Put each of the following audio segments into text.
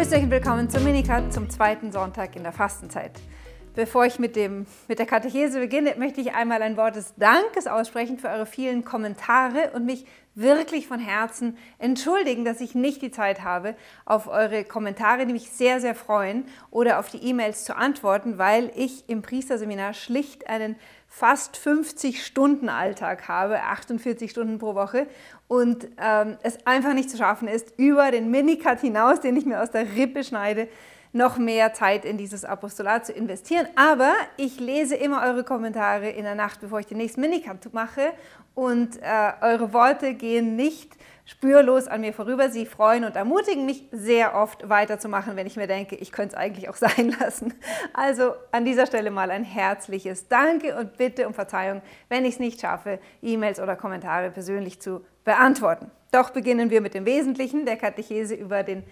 Grüßt euch und willkommen zum Minikat zum zweiten Sonntag in der Fastenzeit. Bevor ich mit, dem, mit der Katechese beginne, möchte ich einmal ein Wort des Dankes aussprechen für eure vielen Kommentare und mich wirklich von Herzen entschuldigen, dass ich nicht die Zeit habe, auf eure Kommentare, die mich sehr, sehr freuen, oder auf die E-Mails zu antworten, weil ich im Priesterseminar schlicht einen fast 50 Stunden Alltag habe, 48 Stunden pro Woche und ähm, es einfach nicht zu schaffen ist, über den Minicut hinaus, den ich mir aus der Rippe schneide, noch mehr Zeit in dieses Apostolat zu investieren. Aber ich lese immer eure Kommentare in der Nacht, bevor ich den nächsten Minicut mache und äh, eure Worte gehen nicht spürlos an mir vorüber. Sie freuen und ermutigen mich sehr oft weiterzumachen, wenn ich mir denke, ich könnte es eigentlich auch sein lassen. Also an dieser Stelle mal ein herzliches Danke und bitte um Verzeihung, wenn ich es nicht schaffe, E-Mails oder Kommentare persönlich zu beantworten. Doch beginnen wir mit dem Wesentlichen der Katechese über den,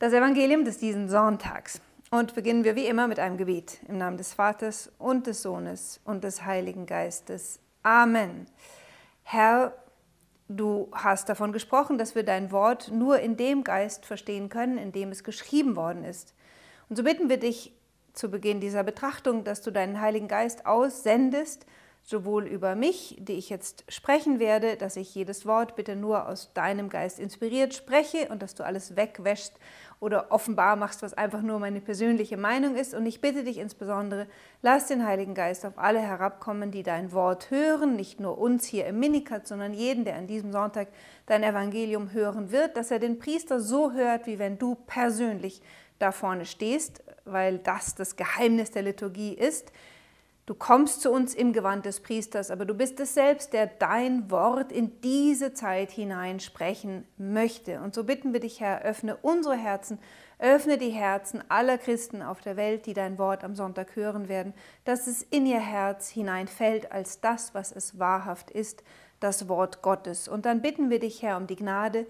das Evangelium des diesen Sonntags. Und beginnen wir wie immer mit einem Gebet im Namen des Vaters und des Sohnes und des Heiligen Geistes. Amen. Herr, du hast davon gesprochen, dass wir dein Wort nur in dem Geist verstehen können, in dem es geschrieben worden ist. Und so bitten wir dich zu Beginn dieser Betrachtung, dass du deinen Heiligen Geist aussendest, sowohl über mich, die ich jetzt sprechen werde, dass ich jedes Wort bitte nur aus deinem Geist inspiriert spreche und dass du alles wegwäschst oder offenbar machst, was einfach nur meine persönliche Meinung ist. Und ich bitte dich insbesondere, lass den Heiligen Geist auf alle herabkommen, die dein Wort hören, nicht nur uns hier im Minikat, sondern jeden, der an diesem Sonntag dein Evangelium hören wird, dass er den Priester so hört, wie wenn du persönlich da vorne stehst, weil das das Geheimnis der Liturgie ist Du kommst zu uns im Gewand des Priesters, aber du bist es selbst, der dein Wort in diese Zeit hinein sprechen möchte. Und so bitten wir dich, Herr, öffne unsere Herzen, öffne die Herzen aller Christen auf der Welt, die dein Wort am Sonntag hören werden, dass es in ihr Herz hineinfällt als das, was es wahrhaft ist, das Wort Gottes. Und dann bitten wir dich, Herr, um die Gnade,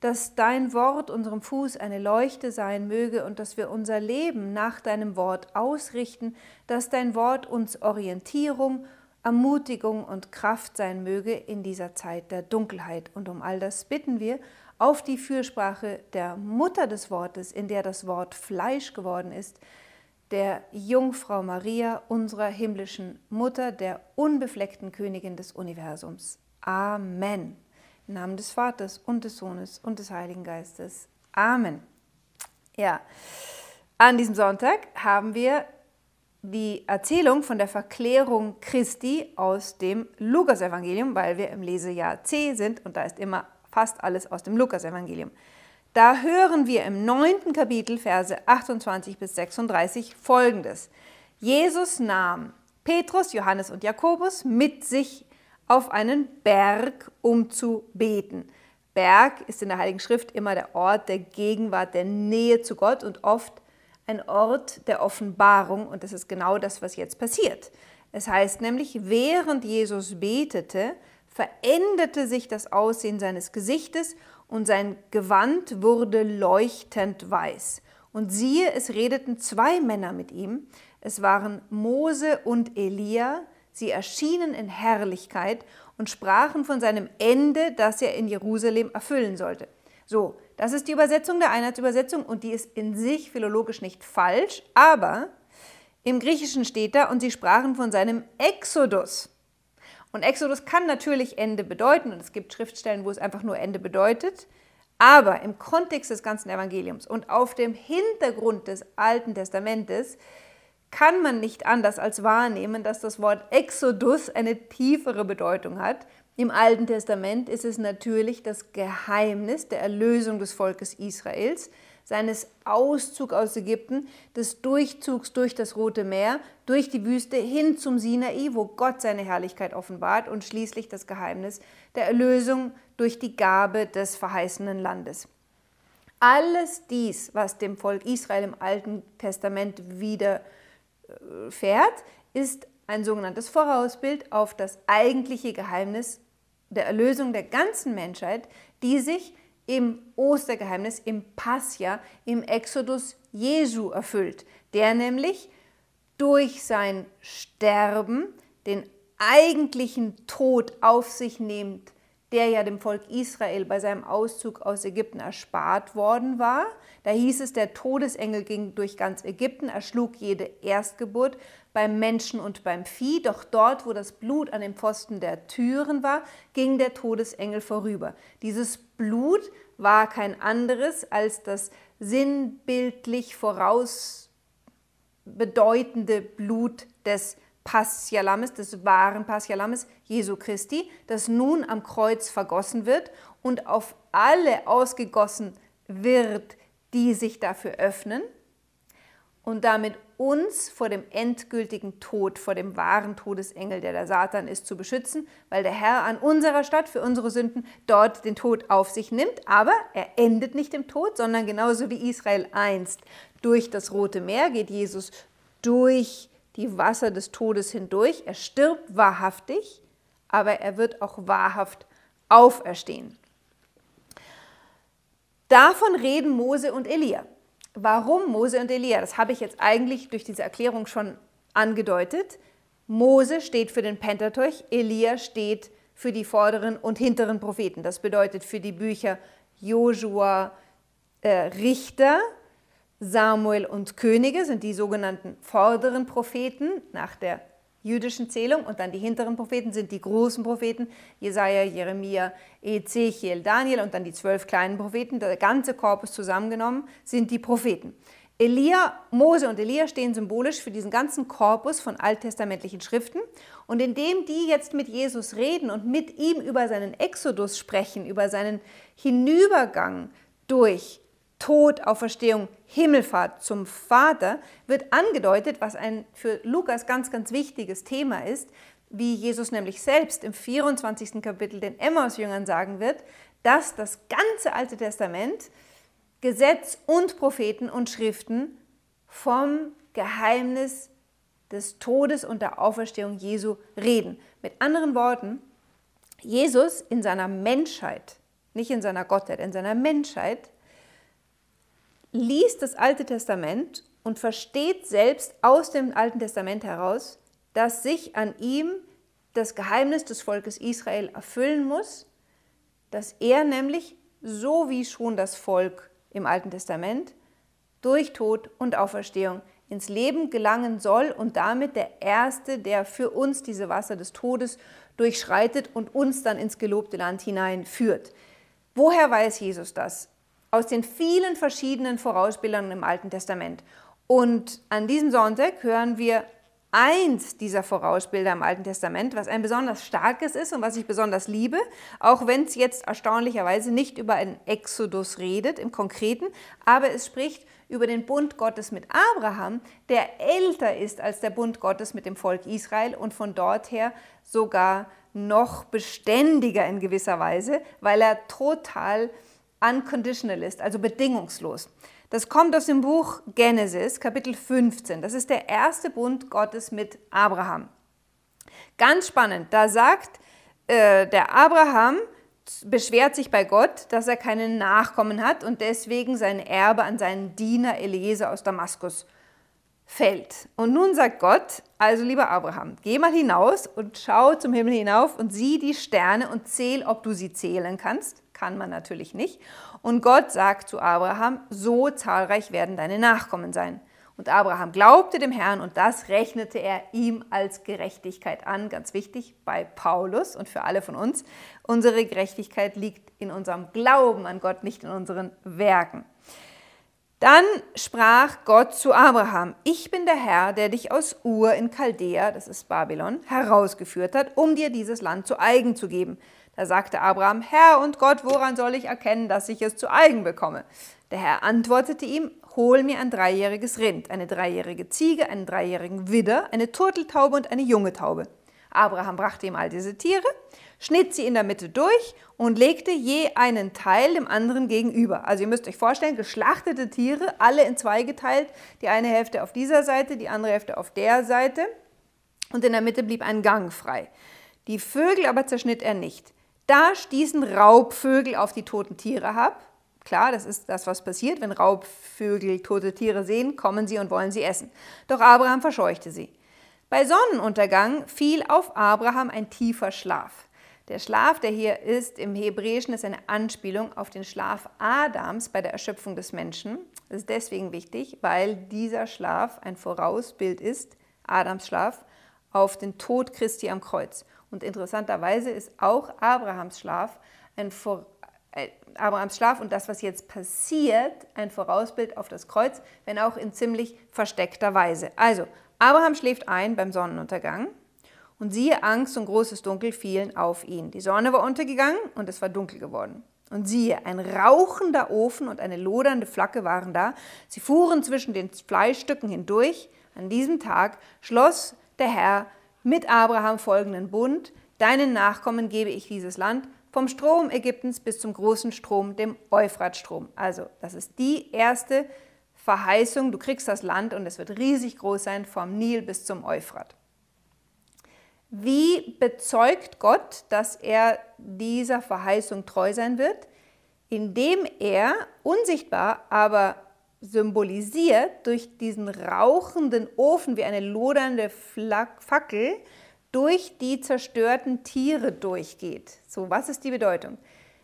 dass dein Wort unserem Fuß eine Leuchte sein möge und dass wir unser Leben nach deinem Wort ausrichten, dass dein Wort uns Orientierung, Ermutigung und Kraft sein möge in dieser Zeit der Dunkelheit. Und um all das bitten wir auf die Fürsprache der Mutter des Wortes, in der das Wort Fleisch geworden ist, der Jungfrau Maria, unserer himmlischen Mutter, der unbefleckten Königin des Universums. Amen. Im Namen des Vaters und des Sohnes und des Heiligen Geistes. Amen. Ja, an diesem Sonntag haben wir die Erzählung von der Verklärung Christi aus dem Lukasevangelium, weil wir im Lesejahr C sind und da ist immer fast alles aus dem Lukasevangelium. Da hören wir im neunten Kapitel, Verse 28 bis 36 folgendes. Jesus nahm Petrus, Johannes und Jakobus mit sich auf einen Berg, um zu beten. Berg ist in der Heiligen Schrift immer der Ort der Gegenwart, der Nähe zu Gott und oft ein Ort der Offenbarung. Und das ist genau das, was jetzt passiert. Es heißt nämlich, während Jesus betete, veränderte sich das Aussehen seines Gesichtes und sein Gewand wurde leuchtend weiß. Und siehe, es redeten zwei Männer mit ihm. Es waren Mose und Elia, Sie erschienen in Herrlichkeit und sprachen von seinem Ende, das er in Jerusalem erfüllen sollte. So, das ist die Übersetzung der Einheitsübersetzung und die ist in sich philologisch nicht falsch, aber im Griechischen steht da und sie sprachen von seinem Exodus. Und Exodus kann natürlich Ende bedeuten und es gibt Schriftstellen, wo es einfach nur Ende bedeutet. Aber im Kontext des ganzen Evangeliums und auf dem Hintergrund des Alten Testamentes kann man nicht anders als wahrnehmen, dass das Wort Exodus eine tiefere Bedeutung hat. Im Alten Testament ist es natürlich das Geheimnis der Erlösung des Volkes Israels, seines Auszugs aus Ägypten, des Durchzugs durch das Rote Meer, durch die Wüste hin zum Sinai, wo Gott seine Herrlichkeit offenbart und schließlich das Geheimnis der Erlösung durch die Gabe des verheißenen Landes. Alles dies, was dem Volk Israel im Alten Testament wieder fährt, ist ein sogenanntes Vorausbild auf das eigentliche Geheimnis der Erlösung der ganzen Menschheit, die sich im Ostergeheimnis, im Passia, im Exodus Jesu erfüllt, der nämlich durch sein Sterben den eigentlichen Tod auf sich nimmt, der ja dem Volk Israel bei seinem Auszug aus Ägypten erspart worden war. Da hieß es, der Todesengel ging durch ganz Ägypten, erschlug jede Erstgeburt beim Menschen und beim Vieh. Doch dort, wo das Blut an den Pfosten der Türen war, ging der Todesengel vorüber. Dieses Blut war kein anderes als das sinnbildlich voraus bedeutende Blut des Passialammes, des wahren Passialammes Jesu Christi, das nun am Kreuz vergossen wird und auf alle ausgegossen wird, die sich dafür öffnen und damit uns vor dem endgültigen Tod, vor dem wahren Todesengel, der der Satan ist, zu beschützen, weil der Herr an unserer Stadt für unsere Sünden dort den Tod auf sich nimmt. Aber er endet nicht im Tod, sondern genauso wie Israel einst durch das Rote Meer geht Jesus durch die Wasser des Todes hindurch. Er stirbt wahrhaftig, aber er wird auch wahrhaft auferstehen. Davon reden Mose und Elia. Warum Mose und Elia? Das habe ich jetzt eigentlich durch diese Erklärung schon angedeutet. Mose steht für den Pentateuch, Elia steht für die vorderen und hinteren Propheten. Das bedeutet für die Bücher Josua, äh, Richter, Samuel und Könige sind die sogenannten vorderen Propheten nach der jüdischen Zählung und dann die hinteren Propheten sind die großen Propheten, Jesaja, Jeremia, Ezechiel, Daniel und dann die zwölf kleinen Propheten. Der ganze Korpus zusammengenommen sind die Propheten. Elia, Mose und Elia stehen symbolisch für diesen ganzen Korpus von alttestamentlichen Schriften. Und indem die jetzt mit Jesus reden und mit ihm über seinen Exodus sprechen, über seinen Hinübergang durch Tod, Auferstehung, Himmelfahrt zum Vater, wird angedeutet, was ein für Lukas ganz, ganz wichtiges Thema ist, wie Jesus nämlich selbst im 24. Kapitel den Emmaus-Jüngern sagen wird, dass das ganze Alte Testament, Gesetz und Propheten und Schriften vom Geheimnis des Todes und der Auferstehung Jesu reden. Mit anderen Worten, Jesus in seiner Menschheit, nicht in seiner Gottheit, in seiner Menschheit, liest das Alte Testament und versteht selbst aus dem Alten Testament heraus, dass sich an ihm das Geheimnis des Volkes Israel erfüllen muss, dass er nämlich, so wie schon das Volk im Alten Testament, durch Tod und Auferstehung ins Leben gelangen soll und damit der Erste, der für uns diese Wasser des Todes durchschreitet und uns dann ins gelobte Land hineinführt. Woher weiß Jesus das? Aus den vielen verschiedenen Vorausbildungen im Alten Testament. Und an diesem Sonntag hören wir eins dieser Vorausbilder im Alten Testament, was ein besonders starkes ist und was ich besonders liebe, auch wenn es jetzt erstaunlicherweise nicht über einen Exodus redet im Konkreten, aber es spricht über den Bund Gottes mit Abraham, der älter ist als der Bund Gottes mit dem Volk Israel und von dort her sogar noch beständiger in gewisser Weise, weil er total unconditional ist, also bedingungslos. Das kommt aus dem Buch Genesis, Kapitel 15. Das ist der erste Bund Gottes mit Abraham. Ganz spannend, da sagt äh, der Abraham, beschwert sich bei Gott, dass er keinen Nachkommen hat und deswegen sein Erbe an seinen Diener Eliezer aus Damaskus fällt. Und nun sagt Gott, also lieber Abraham, geh mal hinaus und schau zum Himmel hinauf und sieh die Sterne und zähl, ob du sie zählen kannst kann man natürlich nicht. Und Gott sagt zu Abraham, so zahlreich werden deine Nachkommen sein. Und Abraham glaubte dem Herrn und das rechnete er ihm als Gerechtigkeit an. Ganz wichtig bei Paulus und für alle von uns. Unsere Gerechtigkeit liegt in unserem Glauben an Gott, nicht in unseren Werken. Dann sprach Gott zu Abraham, ich bin der Herr, der dich aus Ur in Chaldea, das ist Babylon, herausgeführt hat, um dir dieses Land zu eigen zu geben. Da sagte Abraham, Herr und Gott, woran soll ich erkennen, dass ich es zu eigen bekomme? Der Herr antwortete ihm, hol mir ein dreijähriges Rind, eine dreijährige Ziege, einen dreijährigen Widder, eine Turteltaube und eine junge Taube. Abraham brachte ihm all diese Tiere, schnitt sie in der Mitte durch und legte je einen Teil dem anderen gegenüber. Also ihr müsst euch vorstellen, geschlachtete Tiere, alle in zwei geteilt, die eine Hälfte auf dieser Seite, die andere Hälfte auf der Seite und in der Mitte blieb ein Gang frei. Die Vögel aber zerschnitt er nicht. Da stießen Raubvögel auf die toten Tiere ab. Klar, das ist das, was passiert. Wenn Raubvögel tote Tiere sehen, kommen sie und wollen sie essen. Doch Abraham verscheuchte sie. Bei Sonnenuntergang fiel auf Abraham ein tiefer Schlaf. Der Schlaf, der hier ist, im Hebräischen ist eine Anspielung auf den Schlaf Adams bei der Erschöpfung des Menschen. Das ist deswegen wichtig, weil dieser Schlaf ein Vorausbild ist, Adams Schlaf, auf den Tod Christi am Kreuz. Und interessanterweise ist auch Abrahams Schlaf ein Vor äh, Abrahams Schlaf und das, was jetzt passiert, ein Vorausbild auf das Kreuz, wenn auch in ziemlich versteckter Weise. Also, Abraham schläft ein beim Sonnenuntergang und siehe, Angst und großes Dunkel fielen auf ihn. Die Sonne war untergegangen und es war dunkel geworden. Und siehe, ein rauchender Ofen und eine lodernde Flagge waren da. Sie fuhren zwischen den Fleischstücken hindurch. An diesem Tag schloss der Herr mit Abraham folgenden Bund. Deinen Nachkommen gebe ich dieses Land vom Strom Ägyptens bis zum großen Strom, dem Euphratstrom. Also, das ist die erste Verheißung. Du kriegst das Land und es wird riesig groß sein, vom Nil bis zum Euphrat. Wie bezeugt Gott, dass er dieser Verheißung treu sein wird? Indem er unsichtbar, aber symbolisiert durch diesen rauchenden Ofen wie eine lodernde Fackel durch die zerstörten Tiere durchgeht. So, was ist die Bedeutung?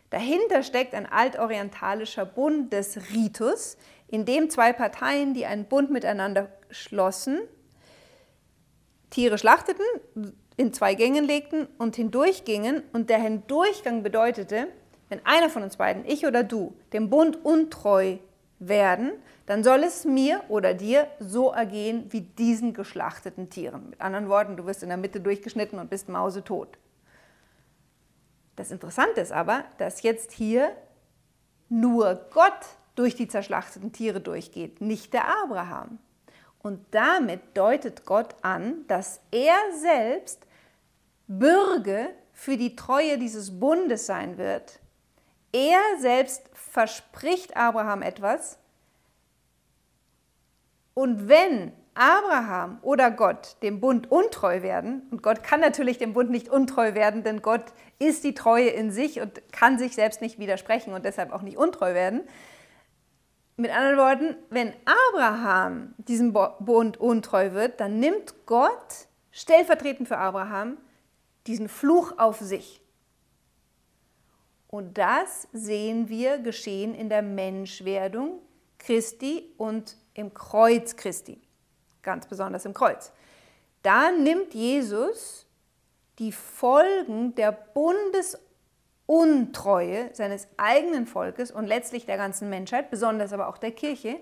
Dahinter steckt ein altorientalischer Bundesritus, in dem zwei Parteien, die einen Bund miteinander schlossen, Tiere schlachteten, in zwei Gängen legten und hindurchgingen. Und der Hindurchgang bedeutete, wenn einer von uns beiden, ich oder du, dem Bund untreu werden, dann soll es mir oder dir so ergehen wie diesen geschlachteten Tieren. Mit anderen Worten, du wirst in der Mitte durchgeschnitten und bist mausetot. Das Interessante ist aber, dass jetzt hier nur Gott durch die zerschlachteten Tiere durchgeht, nicht der Abraham. Und damit deutet Gott an, dass er selbst Bürge für die Treue dieses Bundes sein wird. Er selbst verspricht Abraham etwas. Und wenn Abraham oder Gott dem Bund untreu werden, und Gott kann natürlich dem Bund nicht untreu werden, denn Gott ist die Treue in sich und kann sich selbst nicht widersprechen und deshalb auch nicht untreu werden, mit anderen Worten, wenn Abraham diesem Bund untreu wird, dann nimmt Gott stellvertretend für Abraham diesen Fluch auf sich. Und das sehen wir geschehen in der Menschwerdung Christi und im Kreuz Christi, ganz besonders im Kreuz. Da nimmt Jesus die Folgen der Bundes- Untreue seines eigenen Volkes und letztlich der ganzen Menschheit, besonders aber auch der Kirche,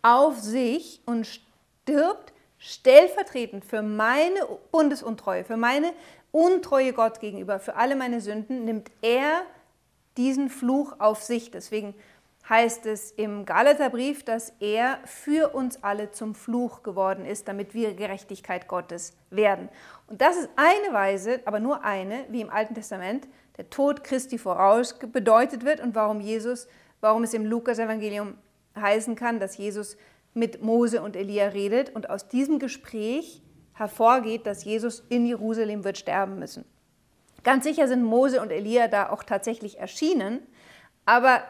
auf sich und stirbt stellvertretend für meine Bundesuntreue, für meine Untreue Gott gegenüber, für alle meine Sünden, nimmt er diesen Fluch auf sich. Deswegen heißt es im Galaterbrief, dass er für uns alle zum Fluch geworden ist, damit wir Gerechtigkeit Gottes werden. Und das ist eine Weise, aber nur eine, wie im Alten Testament, der Tod Christi voraus bedeutet wird und warum Jesus, warum es im Lukas-Evangelium heißen kann, dass Jesus mit Mose und Elia redet und aus diesem Gespräch hervorgeht, dass Jesus in Jerusalem wird sterben müssen. Ganz sicher sind Mose und Elia da auch tatsächlich erschienen, aber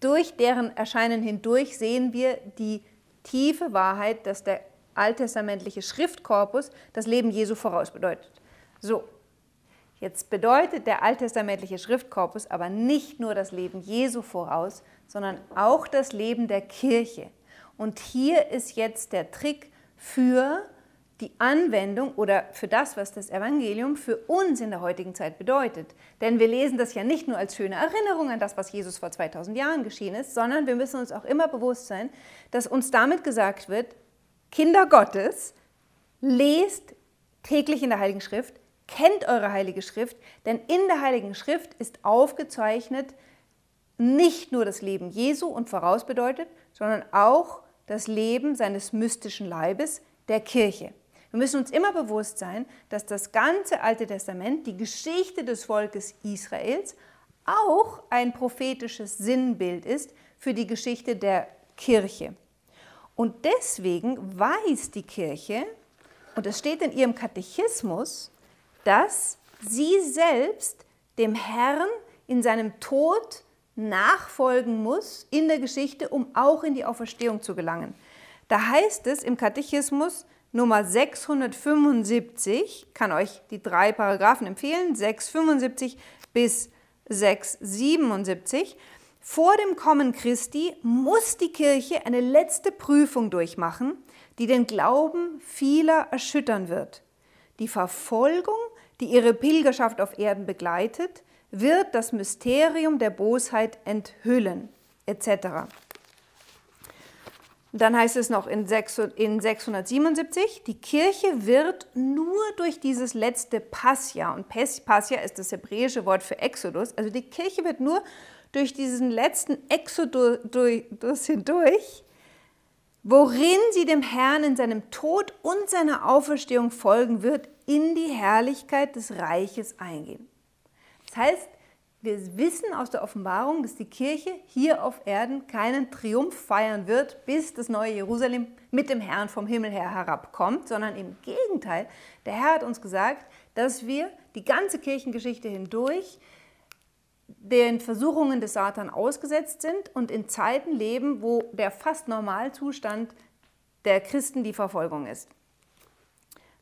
durch deren Erscheinen hindurch sehen wir die tiefe Wahrheit, dass der alttestamentliche Schriftkorpus das Leben Jesu voraus bedeutet. So, Jetzt bedeutet der alttestamentliche Schriftkorpus aber nicht nur das Leben Jesu voraus, sondern auch das Leben der Kirche. Und hier ist jetzt der Trick für die Anwendung oder für das, was das Evangelium für uns in der heutigen Zeit bedeutet. Denn wir lesen das ja nicht nur als schöne Erinnerung an das, was Jesus vor 2000 Jahren geschehen ist, sondern wir müssen uns auch immer bewusst sein, dass uns damit gesagt wird, Kinder Gottes, lest täglich in der Heiligen Schrift, Kennt eure Heilige Schrift, denn in der Heiligen Schrift ist aufgezeichnet nicht nur das Leben Jesu und vorausbedeutet, sondern auch das Leben seines mystischen Leibes, der Kirche. Wir müssen uns immer bewusst sein, dass das ganze Alte Testament, die Geschichte des Volkes Israels, auch ein prophetisches Sinnbild ist für die Geschichte der Kirche. Und deswegen weiß die Kirche, und es steht in ihrem Katechismus, dass sie selbst dem Herrn in seinem Tod nachfolgen muss in der Geschichte, um auch in die Auferstehung zu gelangen. Da heißt es im Katechismus Nummer 675, kann euch die drei Paragraphen empfehlen, 675 bis 677. Vor dem Kommen Christi muss die Kirche eine letzte Prüfung durchmachen, die den Glauben vieler erschüttern wird. Die Verfolgung, die ihre Pilgerschaft auf Erden begleitet, wird das Mysterium der Bosheit enthüllen, etc. Dann heißt es noch in 677, die Kirche wird nur durch dieses letzte Passia, und Passia ist das hebräische Wort für Exodus, also die Kirche wird nur durch diesen letzten Exodus hindurch, worin sie dem Herrn in seinem Tod und seiner Auferstehung folgen wird, in die Herrlichkeit des Reiches eingehen. Das heißt, wir wissen aus der Offenbarung, dass die Kirche hier auf Erden keinen Triumph feiern wird, bis das neue Jerusalem mit dem Herrn vom Himmel her herabkommt, sondern im Gegenteil, der Herr hat uns gesagt, dass wir die ganze Kirchengeschichte hindurch den Versuchungen des Satan ausgesetzt sind und in Zeiten leben, wo der fast Normalzustand der Christen die Verfolgung ist.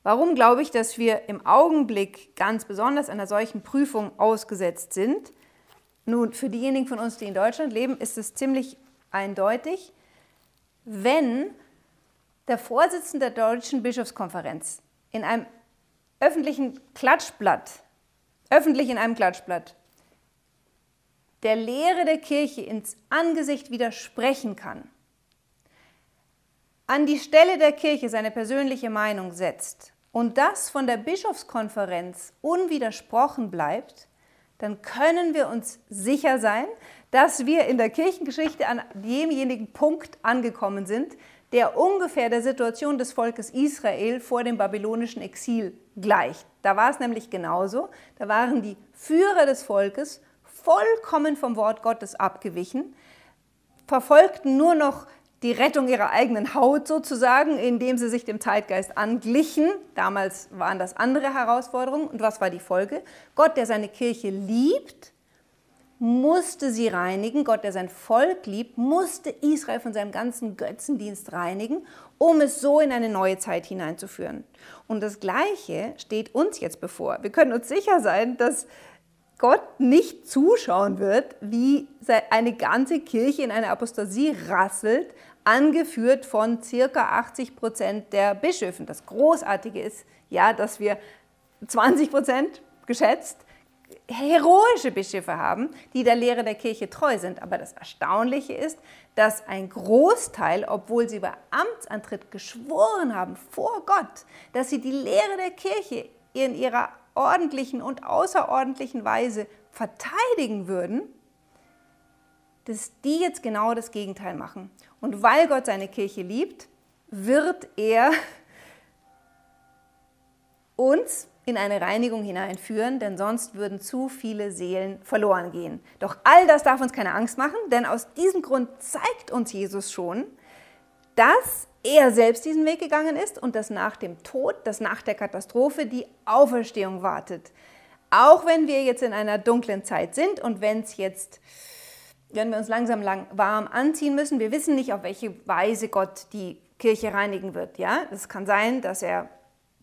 Warum glaube ich, dass wir im Augenblick ganz besonders einer solchen Prüfung ausgesetzt sind? Nun, für diejenigen von uns, die in Deutschland leben, ist es ziemlich eindeutig, wenn der Vorsitzende der Deutschen Bischofskonferenz in einem öffentlichen Klatschblatt, öffentlich in einem Klatschblatt, der Lehre der Kirche ins Angesicht widersprechen kann, an die Stelle der Kirche seine persönliche Meinung setzt und das von der Bischofskonferenz unwidersprochen bleibt, dann können wir uns sicher sein, dass wir in der Kirchengeschichte an demjenigen Punkt angekommen sind, der ungefähr der Situation des Volkes Israel vor dem babylonischen Exil gleicht. Da war es nämlich genauso. Da waren die Führer des Volkes vollkommen vom Wort Gottes abgewichen, verfolgten nur noch die Rettung ihrer eigenen Haut sozusagen, indem sie sich dem Zeitgeist anglichen. Damals waren das andere Herausforderungen. Und was war die Folge? Gott, der seine Kirche liebt, musste sie reinigen. Gott, der sein Volk liebt, musste Israel von seinem ganzen Götzendienst reinigen, um es so in eine neue Zeit hineinzuführen. Und das Gleiche steht uns jetzt bevor. Wir können uns sicher sein, dass Gott nicht zuschauen wird, wie eine ganze Kirche in eine Apostasie rasselt, angeführt von circa 80 Prozent der Bischöfen. Das Großartige ist ja, dass wir 20 Prozent geschätzt heroische Bischöfe haben, die der Lehre der Kirche treu sind. Aber das Erstaunliche ist, dass ein Großteil, obwohl sie bei Amtsantritt geschworen haben vor Gott, dass sie die Lehre der Kirche in ihrer ordentlichen und außerordentlichen Weise verteidigen würden, dass die jetzt genau das Gegenteil machen. Und weil Gott seine Kirche liebt, wird er uns in eine Reinigung hineinführen, denn sonst würden zu viele Seelen verloren gehen. Doch all das darf uns keine Angst machen, denn aus diesem Grund zeigt uns Jesus schon, dass er selbst diesen Weg gegangen ist und dass nach dem Tod, dass nach der Katastrophe die Auferstehung wartet. Auch wenn wir jetzt in einer dunklen Zeit sind und wenn es jetzt werden wir uns langsam lang warm anziehen müssen. Wir wissen nicht, auf welche Weise Gott die Kirche reinigen wird. Ja? Es kann sein, dass er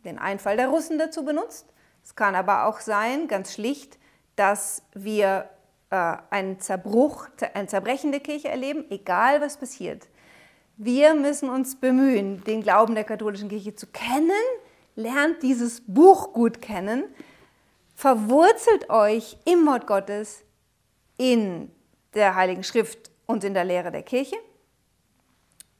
den Einfall der Russen dazu benutzt. Es kann aber auch sein, ganz schlicht, dass wir äh, einen Zerbruch, ein Zerbrechen der Kirche erleben, egal was passiert. Wir müssen uns bemühen, den Glauben der katholischen Kirche zu kennen, lernt dieses Buch gut kennen, verwurzelt euch im Wort Gottes in der Heiligen Schrift und in der Lehre der Kirche.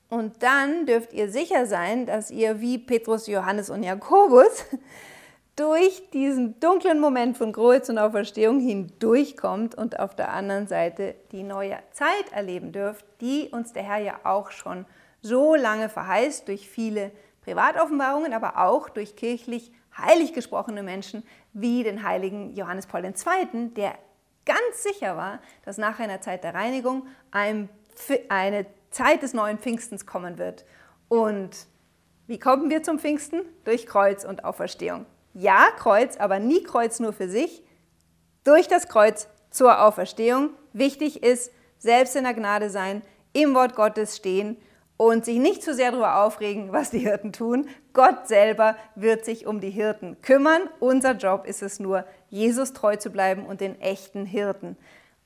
Und dann dürft ihr sicher sein, dass ihr wie Petrus, Johannes und Jakobus durch diesen dunklen Moment von Kreuz und Auferstehung hindurchkommt und auf der anderen Seite die neue Zeit erleben dürft, die uns der Herr ja auch schon so lange verheißt durch viele Privatoffenbarungen, aber auch durch kirchlich heilig gesprochene Menschen wie den heiligen Johannes Paul II., der ganz sicher war, dass nach einer Zeit der Reinigung eine Zeit des neuen Pfingstens kommen wird. Und wie kommen wir zum Pfingsten? Durch Kreuz und Auferstehung. Ja, Kreuz, aber nie Kreuz nur für sich. Durch das Kreuz zur Auferstehung. Wichtig ist, selbst in der Gnade sein, im Wort Gottes stehen und sich nicht zu sehr darüber aufregen, was die Hirten tun. Gott selber wird sich um die Hirten kümmern. Unser Job ist es nur, Jesus treu zu bleiben und den echten Hirten.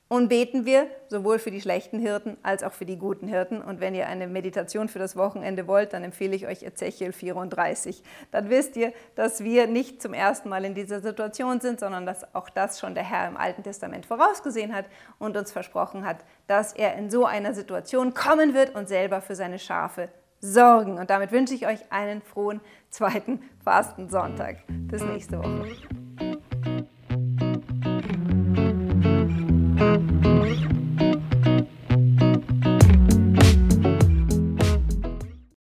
Und beten wir sowohl für die schlechten Hirten als auch für die guten Hirten. Und wenn ihr eine Meditation für das Wochenende wollt, dann empfehle ich euch Ezechiel 34. Dann wisst ihr, dass wir nicht zum ersten Mal in dieser Situation sind, sondern dass auch das schon der Herr im Alten Testament vorausgesehen hat und uns versprochen hat, dass er in so einer Situation kommen wird und selber für seine Schafe sorgen. Und damit wünsche ich euch einen frohen zweiten Fastensonntag. Bis nächste Woche.